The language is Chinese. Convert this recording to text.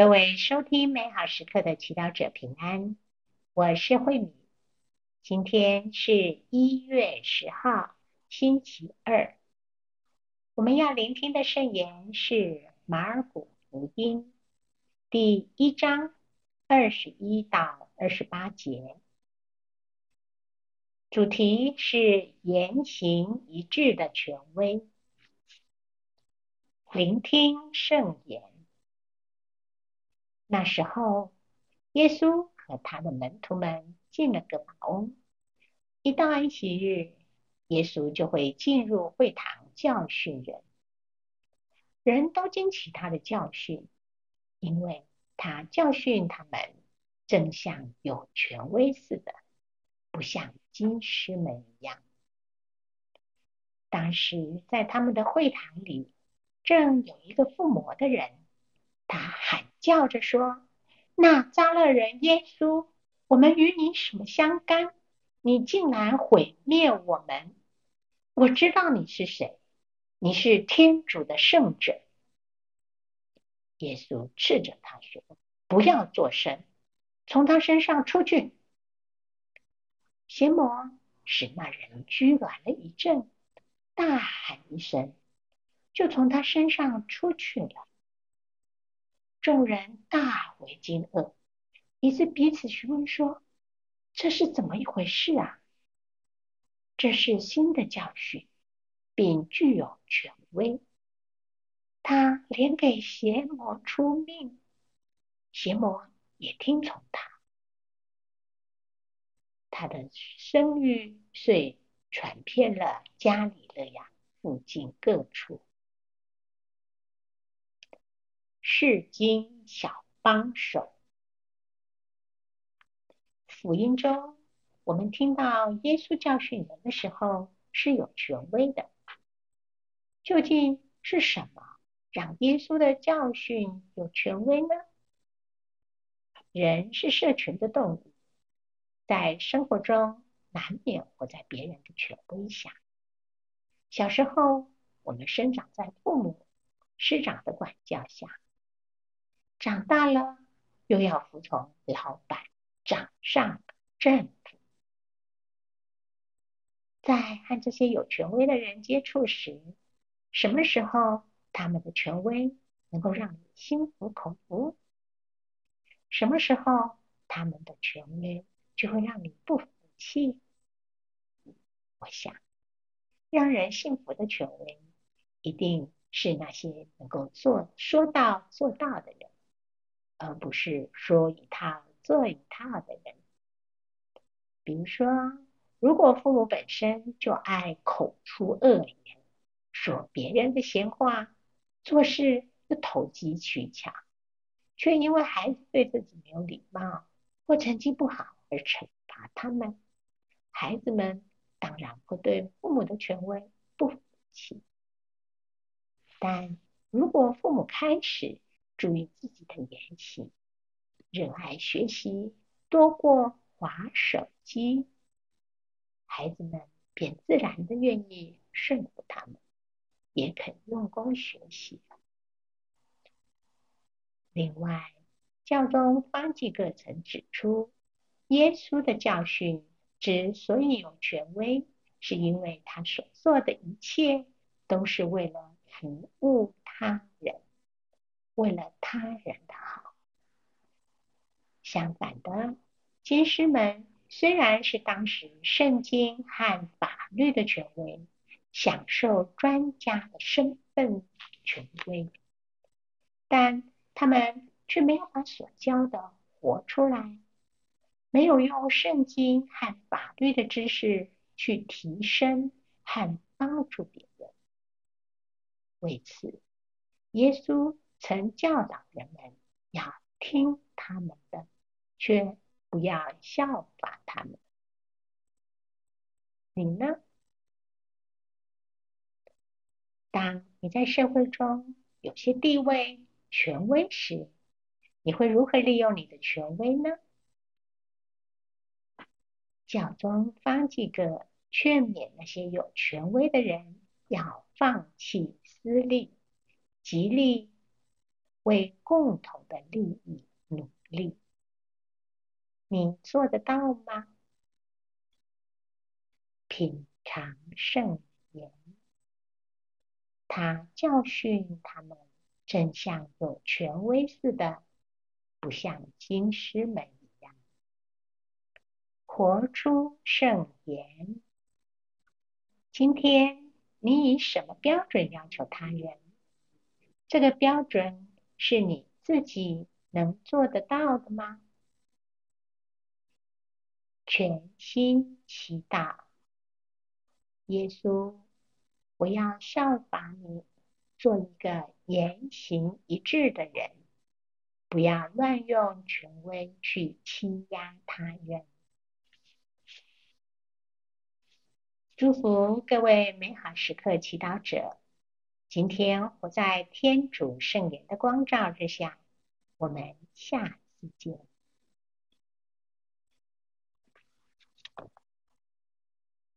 各位收听美好时刻的祈祷者平安，我是慧敏。今天是一月十号，星期二。我们要聆听的圣言是马尔谷福音第一章二十一到二十八节，主题是言行一致的权威。聆听圣言。那时候，耶稣和他的门徒们进了个马翁。一到安息日，耶稣就会进入会堂教训人。人都惊奇他的教训，因为他教训他们，正像有权威似的，不像经师们一样。当时在他们的会堂里，正有一个附魔的人。他喊叫着说：“那扎勒人耶稣，我们与你什么相干？你竟然毁灭我们！我知道你是谁，你是天主的圣者。”耶稣斥着他说：“不要作声，从他身上出去。”邪魔使那人拘软了一阵，大喊一声，就从他身上出去了。众人大为惊愕，于是彼此询问说：“这是怎么一回事啊？”这是新的教训，并具有权威。他连给邪魔出命，邪魔也听从他。他的声誉遂传遍了加里勒亚附近各处。世经小帮手，福音中，我们听到耶稣教训人的时候是有权威的。究竟是什么让耶稣的教训有权威呢？人是社群的动物，在生活中难免活在别人的权威下。小时候，我们生长在父母、师长的管教下。长大了，又要服从老板、掌上、政府。在和这些有权威的人接触时，什么时候他们的权威能够让你心服口服？什么时候他们的权威就会让你不服气？我想，让人信服的权威，一定是那些能够做说到做到的人。而不是说一套做一套的人。比如说，如果父母本身就爱口出恶言，说别人的闲话，做事又投机取巧，却因为孩子对自己没有礼貌或成绩不好而惩罚他们，孩子们当然会对父母的权威不服气。但如果父母开始，注意自己的言行，热爱学习多过划手机，孩子们便自然的愿意顺服他们，也肯用功学习。另外，教宗方济各曾指出，耶稣的教训之所以有权威，是因为他所做的一切都是为了服务他。为了他人的好。相反的，经师们虽然是当时圣经和法律的权威，享受专家的身份权威，但他们却没有把所教的活出来，没有用圣经和法律的知识去提升和帮助别人。为此，耶稣。曾教导人们要听他们的，却不要效法他们。你呢？当你在社会中有些地位、权威时，你会如何利用你的权威呢？教宗方济各劝勉那些有权威的人要放弃私利，极力。为共同的利益努力。你做得到吗？品尝圣言，他教训他们，正像有权威似的，不像经师们一样，活出圣言。今天你以什么标准要求他人？这个标准是你自己能做得到的吗？全心祈祷，耶稣，我要效法你，做一个言行一致的人，不要乱用权威去欺压他人。祝福各位美好时刻祈祷者，今天活在天主圣言的光照之下，我们下次见。